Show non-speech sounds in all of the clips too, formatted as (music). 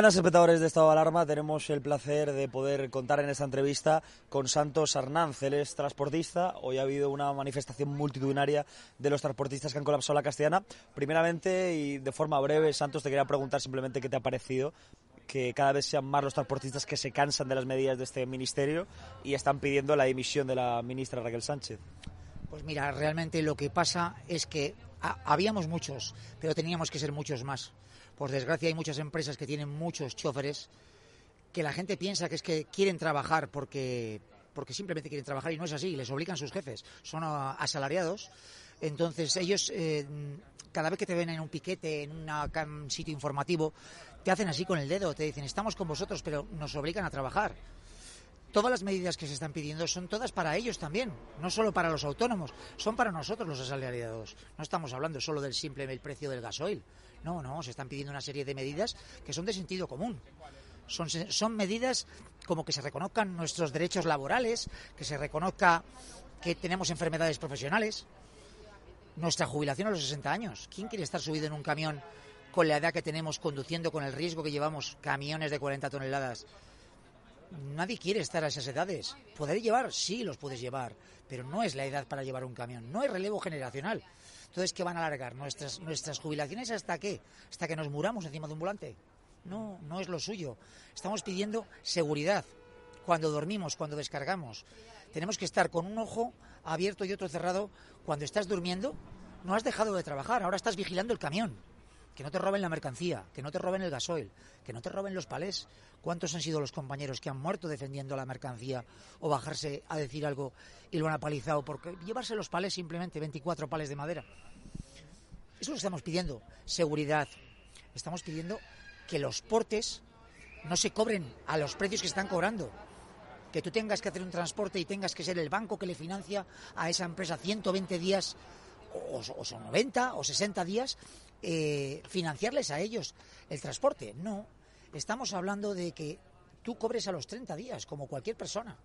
Buenas espectadores de Estado de Alarma. Tenemos el placer de poder contar en esta entrevista con Santos Arnanz. Él es transportista. Hoy ha habido una manifestación multitudinaria de los transportistas que han colapsado la castellana. Primeramente y de forma breve, Santos, te quería preguntar simplemente qué te ha parecido que cada vez sean más los transportistas que se cansan de las medidas de este ministerio y están pidiendo la dimisión de la ministra Raquel Sánchez. Pues mira, realmente lo que pasa es que habíamos muchos, pero teníamos que ser muchos más. Por desgracia hay muchas empresas que tienen muchos choferes que la gente piensa que es que quieren trabajar porque, porque simplemente quieren trabajar y no es así, les obligan sus jefes, son asalariados. Entonces ellos, eh, cada vez que te ven en un piquete, en un sitio informativo, te hacen así con el dedo, te dicen, estamos con vosotros, pero nos obligan a trabajar. Todas las medidas que se están pidiendo son todas para ellos también, no solo para los autónomos, son para nosotros los asalariados. No estamos hablando solo del simple precio del gasoil. No, no, se están pidiendo una serie de medidas que son de sentido común. Son, son medidas como que se reconozcan nuestros derechos laborales, que se reconozca que tenemos enfermedades profesionales, nuestra jubilación a los 60 años. ¿Quién quiere estar subido en un camión con la edad que tenemos conduciendo, con el riesgo que llevamos camiones de 40 toneladas? Nadie quiere estar a esas edades. ¿Poder llevar? Sí, los puedes llevar, pero no es la edad para llevar un camión. No hay relevo generacional. Entonces, ¿qué van a alargar? ¿Nuestras, nuestras jubilaciones hasta qué? ¿Hasta que nos muramos encima de un volante? No, no es lo suyo. Estamos pidiendo seguridad cuando dormimos, cuando descargamos. Tenemos que estar con un ojo abierto y otro cerrado. Cuando estás durmiendo, no has dejado de trabajar, ahora estás vigilando el camión. Que no te roben la mercancía, que no te roben el gasoil, que no te roben los palés. ¿Cuántos han sido los compañeros que han muerto defendiendo la mercancía o bajarse a decir algo y lo han apalizado porque llevarse los palés simplemente 24 pales de madera. Eso es lo estamos pidiendo, seguridad. Estamos pidiendo que los portes no se cobren a los precios que están cobrando. Que tú tengas que hacer un transporte y tengas que ser el banco que le financia a esa empresa 120 días, o, son 90 o 60 días, eh, financiarles a ellos el transporte. No, estamos hablando de que tú cobres a los 30 días, como cualquier persona.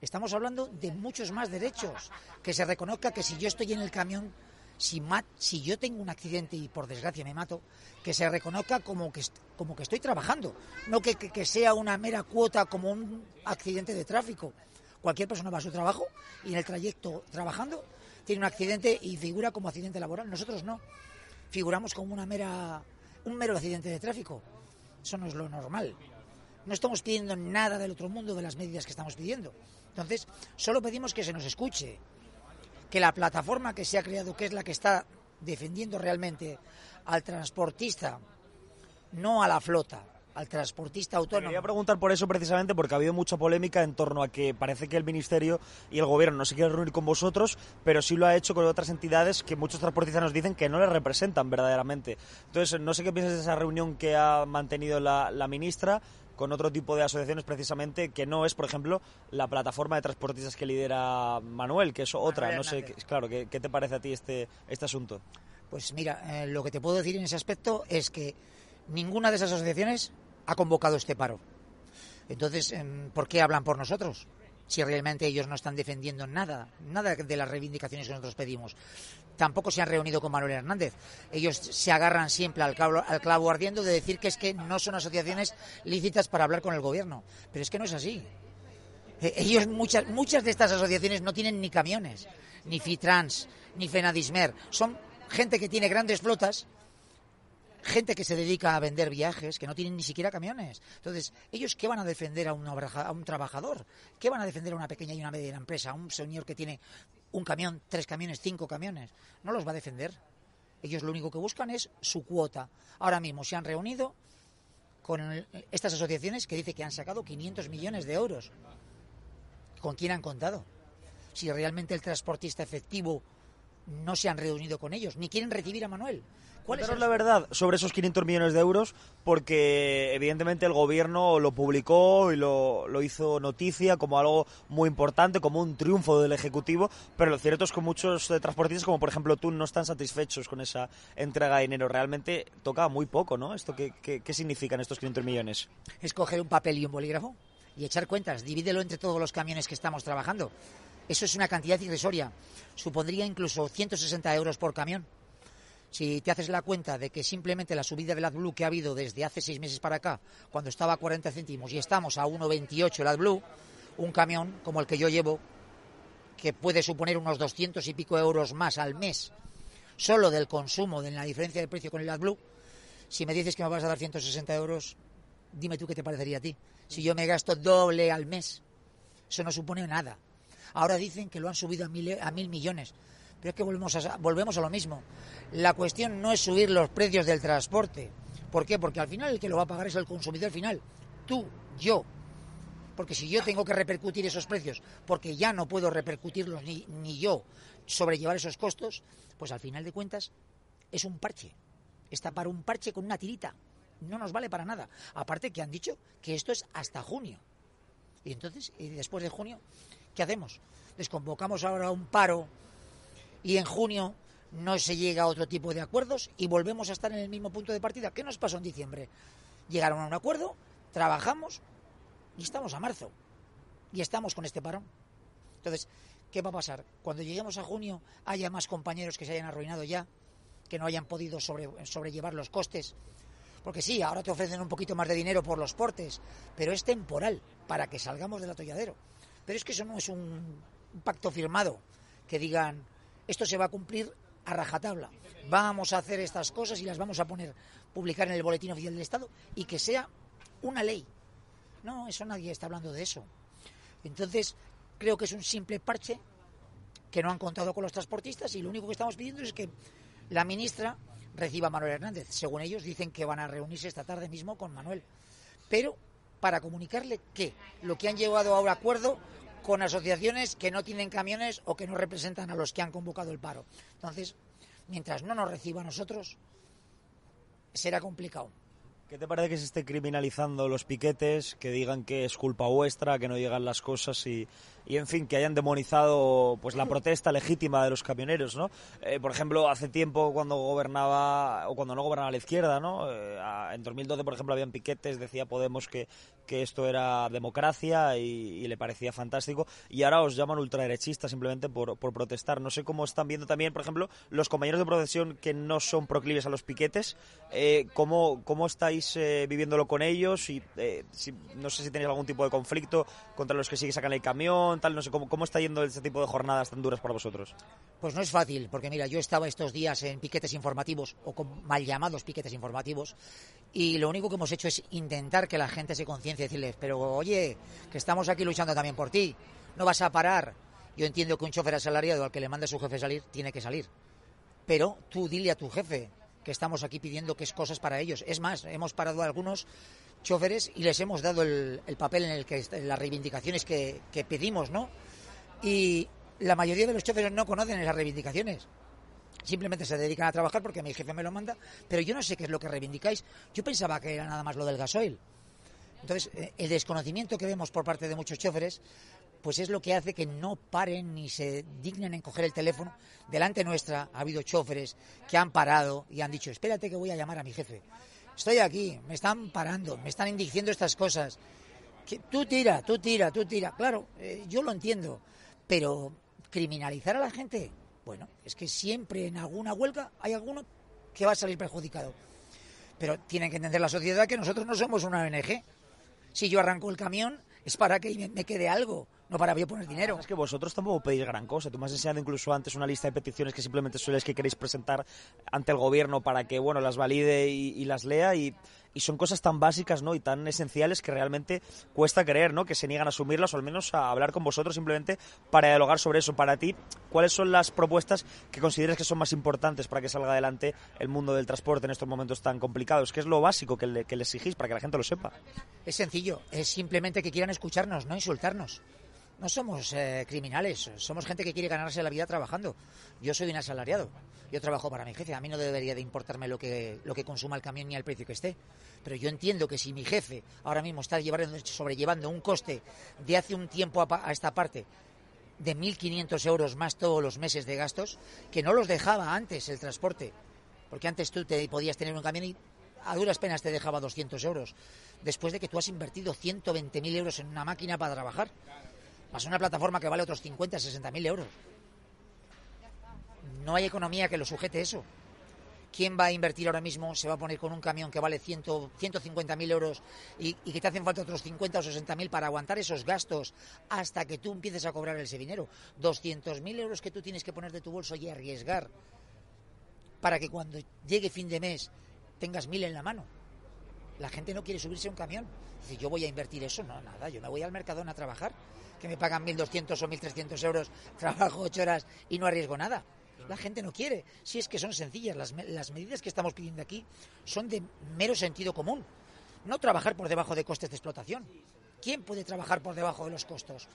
Estamos hablando de muchos más derechos. Que se reconozca que si yo estoy en el camión, si, si yo tengo un accidente y por desgracia me mato, que se reconozca como que, como que estoy trabajando. No que, que, sea una mera cuota como un accidente de tráfico. Cualquier persona va a su trabajo y en el trayecto trabajando tiene un accidente y figura como accidente laboral. Nosotros no. Figuramos como una mera, un mero accidente de tráfico. Eso no es lo normal. No estamos pidiendo nada del otro mundo de las medidas que estamos pidiendo. Entonces, solo pedimos que se nos escuche, que la plataforma que se ha creado, que es la que está defendiendo realmente al transportista, no a la flota, al transportista autónomo. Quería preguntar por eso precisamente porque ha habido mucha polémica en torno a que parece que el Ministerio y el Gobierno no se quieren reunir con vosotros, pero sí lo ha hecho con otras entidades que muchos transportistas nos dicen que no les representan verdaderamente. Entonces, no sé qué piensas de esa reunión que ha mantenido la, la ministra con otro tipo de asociaciones precisamente que no es, por ejemplo, la plataforma de transportistas que lidera Manuel, que es otra. no sé, claro, ¿qué, te parece a ti este, este asunto? Pues mira, eh, lo que te puedo decir en ese aspecto es que ninguna de esas asociaciones ha convocado este paro. Entonces, em, ¿por qué hablan por nosotros? si realmente ellos no están defendiendo nada, nada de las reivindicaciones que nosotros pedimos. Tampoco se han reunido con Manuel Hernández. Ellos se agarran siempre al clavo, al clavo ardiendo de decir que es que no son asociaciones lícitas para hablar con el gobierno. Pero es que no es así. E, ellos, muchas, muchas de estas asociaciones no tienen ni camiones, ni Fitrans, ni Fenadismer. Son gente que tiene grandes flotas gente que se dedica a vender viajes, que no tienen ni siquiera camiones. Entonces, ¿ellos qué van a defender a un, trabajador? ¿Qué van a defender a una pequeña y una media empresa? A un señor que tiene un camión, tres camiones, cinco camiones. No los va a defender. Ellos lo único que buscan es su cuota. Ahora mismo se han reunido con estas asociaciones que dice que han sacado 500 millones de euros. ¿Con quién han contado? Si realmente el transportista efectivo no se han reunido con ellos, ni quieren recibir a Manuel. ¿Cuál es la verdad sobre esos 500 millones de euros? Porque evidentemente el gobierno lo publicó y lo, lo, hizo noticia como algo muy importante, como un triunfo del Ejecutivo, pero lo cierto es que muchos transportistas, como por ejemplo tú, no están satisfechos con esa entrega de dinero. Realmente toca muy poco, ¿no? ¿Esto qué, qué, qué significan estos 500 millones? Es coger un papel y un bolígrafo y echar cuentas, divídelo entre todos los camiones que estamos trabajando. Eso es una cantidad irrisoria. Supondría incluso 160 euros por camión. Si te haces la cuenta de que simplemente la subida del AdBlue que ha habido desde hace seis meses para acá, cuando estaba a 40 céntimos y estamos a 1,28 el AdBlue, un camión como el que yo llevo, que puede suponer unos 200 y pico euros más al mes, solo del consumo, de la diferencia de precio con el AdBlue, si me dices que me vas a dar 160 euros, dime tú qué te parecería a ti. Si yo me gasto doble al mes, eso no supone nada. Ahora dicen que lo han subido a mil, a mil millones. Pero es que volvemos a, volvemos a lo mismo. La cuestión no es subir los precios del transporte. ¿Por qué? Porque al final el que lo va a pagar es el consumidor final. Tú, yo. Porque si yo tengo que repercutir esos precios, porque ya no puedo repercutirlos ni, ni yo sobrellevar esos costos, pues al final de cuentas es un parche. Está para un parche con una tirita. No nos vale para nada. Aparte que han dicho que esto es hasta junio. Y entonces, y después de junio, ¿qué hacemos? Desconvocamos ahora un paro y en junio no se llega a otro tipo de acuerdos y volvemos a estar en el mismo punto de partida. ¿Qué nos pasó en diciembre? Llegaron a un acuerdo, trabajamos y estamos a marzo. Y estamos con este parón. Entonces, ¿qué va a pasar? Cuando lleguemos a junio haya más compañeros que se hayan arruinado ya, que no hayan podido sobrellevar los costes. Porque sí, ahora te ofrecen un poquito más de dinero por los portes, pero es temporal, para que salgamos del atolladero. Pero es que eso no es un pacto firmado que digan esto se va a cumplir a rajatabla. Vamos a hacer estas cosas y las vamos a poner, publicar en el Boletín Oficial del Estado y que sea una ley. No, eso nadie está hablando de eso. Entonces, creo que es un simple parche que no han contado con los transportistas y lo único que estamos pidiendo es que la ministra reciba a Manuel Hernández. Según ellos, dicen que van a reunirse esta tarde mismo con Manuel. Pero para comunicarle que lo que han llevado a un acuerdo con asociaciones que no tienen camiones o que no representan a los que han convocado el paro. Entonces, mientras no nos reciba a nosotros, será complicado. ¿Qué te parece que se esté criminalizando los piquetes, que digan que es culpa vuestra, que no llegan las cosas y, y en fin, que hayan demonizado pues la (laughs) protesta legítima de los camioneros, ¿no? Eh, por ejemplo, hace tiempo cuando gobernaba, o cuando no gobernaba la izquierda, ¿no? Eh, en 2012, por ejemplo, habían piquetes, decía Podemos que, que esto era democracia y, le parecía fantástico, y ahora os llaman ultraderechistas simplemente por, por protestar. No sé cómo están viendo también, por ejemplo, los compañeros de procesión que no son proclives a los piquetes, eh, ¿cómo, ¿cómo estáis viviéndolo con ellos? Y, si, no sé si tenéis algún tipo de conflicto contra los que sí que sacan el camión, tal, no sé, ¿cómo, cómo está yendo ese tipo de jornadas tan duras para vosotros? Pues no es fácil, porque mira, yo estaba estos días en piquetes informativos, o con mal llamados piquetes informativos, y lo único que hemos hecho es intentar que la gente se conciencie decirles, pero oye, que estamos aquí luchando también por ti, no vas a parar. Yo entiendo que un chofer asalariado al que le mande a su jefe salir, tiene que salir. Pero tú dile a tu jefe que estamos aquí pidiendo que es cosas para ellos. Es más, hemos parado a algunos choferes y les hemos dado el, papel en el que las reivindicaciones que, pedimos, ¿no? Y la mayoría de los choferes no conocen esas reivindicaciones. Simplemente se dedican a trabajar porque mi jefe me lo manda, pero yo no sé qué es lo que reivindicáis. Yo pensaba que era nada más lo del gasoil. Entonces, eh, el desconocimiento que vemos por parte de muchos choferes, pues es lo que hace que no paren ni se dignen en coger el teléfono. Delante nuestra ha habido choferes que han parado y han dicho, espérate que voy a llamar a mi jefe estoy aquí, me están parando, me están diciendo estas cosas. tú tira, tú tira, tú tira. Claro, eh, yo lo entiendo, pero criminalizar a la gente, bueno, es que siempre en alguna huelga hay alguno que va a salir perjudicado. Pero tienen que entender la sociedad que nosotros no somos una ONG. Si yo arranco el camión es para que me quede algo no para yo poner dinero. Es que vosotros tampoco pedís gran cosa. Tú me has enseñado incluso antes una lista de peticiones que simplemente sois que queréis presentar ante el gobierno para que bueno las valide y, las lea y, son cosas tan básicas no y tan esenciales que realmente cuesta creer no que se niegan a asumirlas o al menos a hablar con vosotros simplemente para dialogar sobre eso. Para ti, ¿cuáles son las propuestas que consideras que son más importantes para que salga adelante el mundo del transporte en estos momentos tan complicados? ¿Qué es lo básico que le, que le exigís para que la gente lo sepa? Es sencillo, es simplemente que quieran escucharnos, no insultarnos no somos eh, criminales, somos gente que quiere ganarse la vida trabajando. Yo soy un asalariado, yo trabajo para mi jefe, a mí no debería de importarme lo que, lo que consuma el camión ni el precio que esté. Pero yo entiendo que si mi jefe ahora mismo está llevando, sobrellevando un coste de hace un tiempo a, esta parte de 1.500 euros más todos los meses de gastos, que no los dejaba antes el transporte, porque antes tú te podías tener un camión y a duras penas te dejaba 200 euros, después de que tú has invertido 120.000 euros en una máquina para trabajar más una plataforma que vale otros 50, 60 mil euros. No hay economía que lo sujete eso. ¿Quién va a invertir ahora mismo? Se va a poner con un camión que vale 100, 150 mil euros y, que te hacen falta otros 50 o 60 mil para aguantar esos gastos hasta que tú empieces a cobrar ese dinero. 200 mil euros que tú tienes que poner de tu bolso y arriesgar para que cuando llegue fin de mes tengas mil en la mano. La gente no quiere subirse a un camión. Dice, yo voy a invertir eso. No, nada, yo me voy al Mercadona a trabajar que me pagan 1.200 o 1.300 euros, (laughs) trabajo ocho horas y no arriesgo nada. La gente no quiere. Si es que son sencillas, las, las medidas que estamos pidiendo aquí son de mero sentido común. No trabajar por debajo de costes de explotación. ¿Quién puede trabajar por debajo de los costos?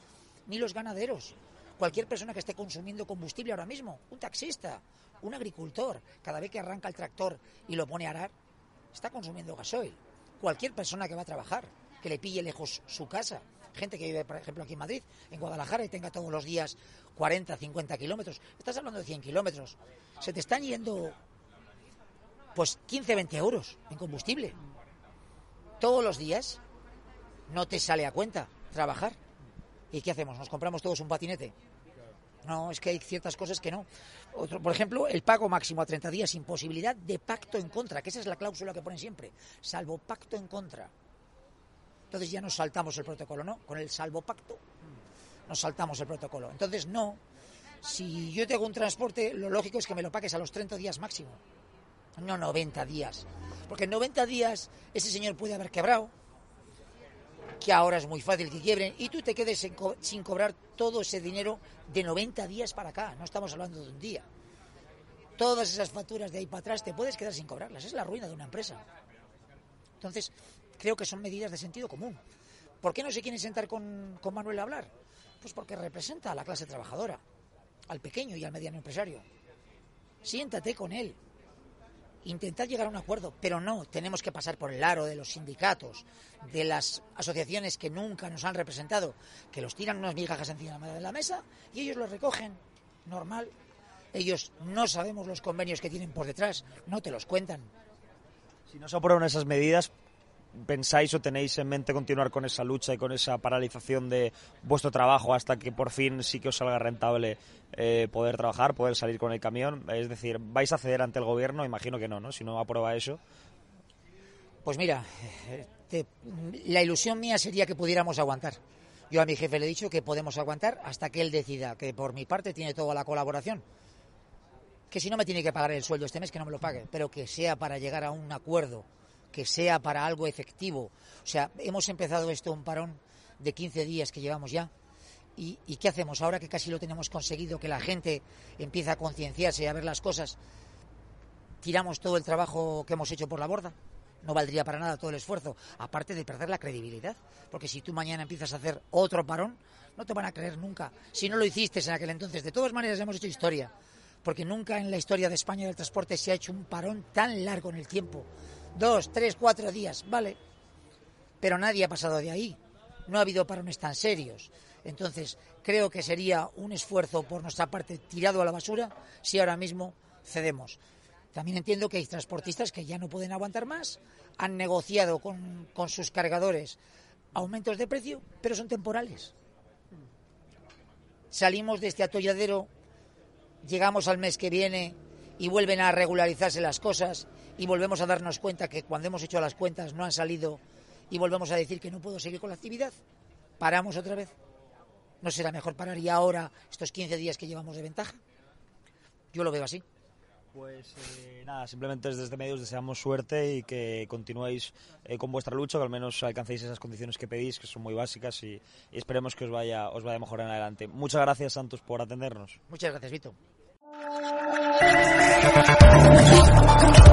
Ni los ganaderos. Cualquier persona que esté consumiendo combustible ahora mismo, un taxista, un agricultor, cada vez que arranca el tractor y lo pone a arar, está consumiendo gasoil. Cualquier persona que va a trabajar, que le pille lejos su casa, gente que vive, por ejemplo, aquí en Madrid, en Guadalajara, y tenga todos los días 40, 50 kilómetros. Estás hablando de 100 kilómetros. Se te están yendo, pues, 15, 20 euros en combustible. Todos los días no te sale a cuenta trabajar. ¿Y qué hacemos? ¿Nos compramos todos un patinete? No, es que hay ciertas cosas que no. Otro, por ejemplo, el pago máximo a 30 días sin posibilidad de pacto en contra, que esa es la cláusula que ponen siempre, salvo pacto en contra. Entonces ya nos saltamos el protocolo, ¿no? Con el salvo pacto nos saltamos el protocolo. Entonces no. Si yo tengo un transporte, lo lógico es que me lo pagues a los 30 días máximo, no 90 días. Porque en 90 días ese señor puede haber quebrado, que ahora es muy fácil que quiebren, y tú te quedes sin cobrar todo ese dinero de 90 días para acá. No estamos hablando de un día. Todas esas facturas de ahí para atrás te puedes quedar sin cobrarlas. Es la ruina de una empresa. Entonces, creo que son medidas de sentido común. ¿Por qué no se quieren sentar con, Manuel a hablar? Pues porque representa a la clase trabajadora, al pequeño y al mediano empresario. Siéntate con él, intentar llegar a un acuerdo, pero no tenemos que pasar por el aro de los sindicatos, de las asociaciones que nunca nos han representado, que los tiran unas migajas encima de la mesa y ellos los recogen, normal. Ellos no sabemos los convenios que tienen por detrás, no te los cuentan. Si no se aprueban esas medidas, pensáis o tenéis en mente continuar con esa lucha y con esa paralización de vuestro trabajo hasta que por fin sí que os salga rentable eh, poder trabajar, poder salir con el camión? Es decir, ¿vais a ceder ante el gobierno? Imagino que no, ¿no? Si no aprueba eso. Pues mira, la ilusión mía sería que pudiéramos aguantar. Yo a mi jefe le he dicho que podemos aguantar hasta que él decida, que por mi parte tiene toda la colaboración. Que si no me tiene que pagar el sueldo este mes, que no me lo pague, pero que sea para llegar a un acuerdo que sea para algo efectivo. O sea, hemos empezado esto un parón de 15 días que llevamos ya. ¿Y, qué hacemos ahora que casi lo tenemos conseguido, que la gente empieza a concienciarse y a ver las cosas? ¿Tiramos todo el trabajo que hemos hecho por la borda? No valdría para nada todo el esfuerzo, aparte de perder la credibilidad. Porque si tú mañana empiezas a hacer otro parón, no te van a creer nunca. Si no lo hiciste en aquel entonces, de todas maneras hemos hecho historia. Porque nunca en la historia de España del transporte se ha hecho un parón tan largo en el tiempo dos, tres, cuatro días, vale. Pero nadie ha pasado de ahí. No ha habido parones tan serios. Entonces, creo que sería un esfuerzo por nuestra parte tirado a la basura si ahora mismo cedemos. También entiendo que hay transportistas que ya no pueden aguantar más, han negociado con, con sus cargadores aumentos de precio, pero son temporales. Salimos de este atolladero, llegamos al mes que viene y vuelven a regularizarse las cosas y volvemos a darnos cuenta que cuando hemos hecho las cuentas no han salido y volvemos a decir que no puedo seguir con la actividad, paramos otra vez. ¿No será mejor parar y ahora estos 15 días que llevamos de ventaja? Yo lo veo así. Pues eh, nada, simplemente desde medios deseamos suerte y que continuéis eh, con vuestra lucha, que al menos alcancéis esas condiciones que pedís, que son muy básicas y, y esperemos que os vaya, os vaya mejor en adelante. Muchas gracias, Santos, por atendernos. Muchas gracias, Vito.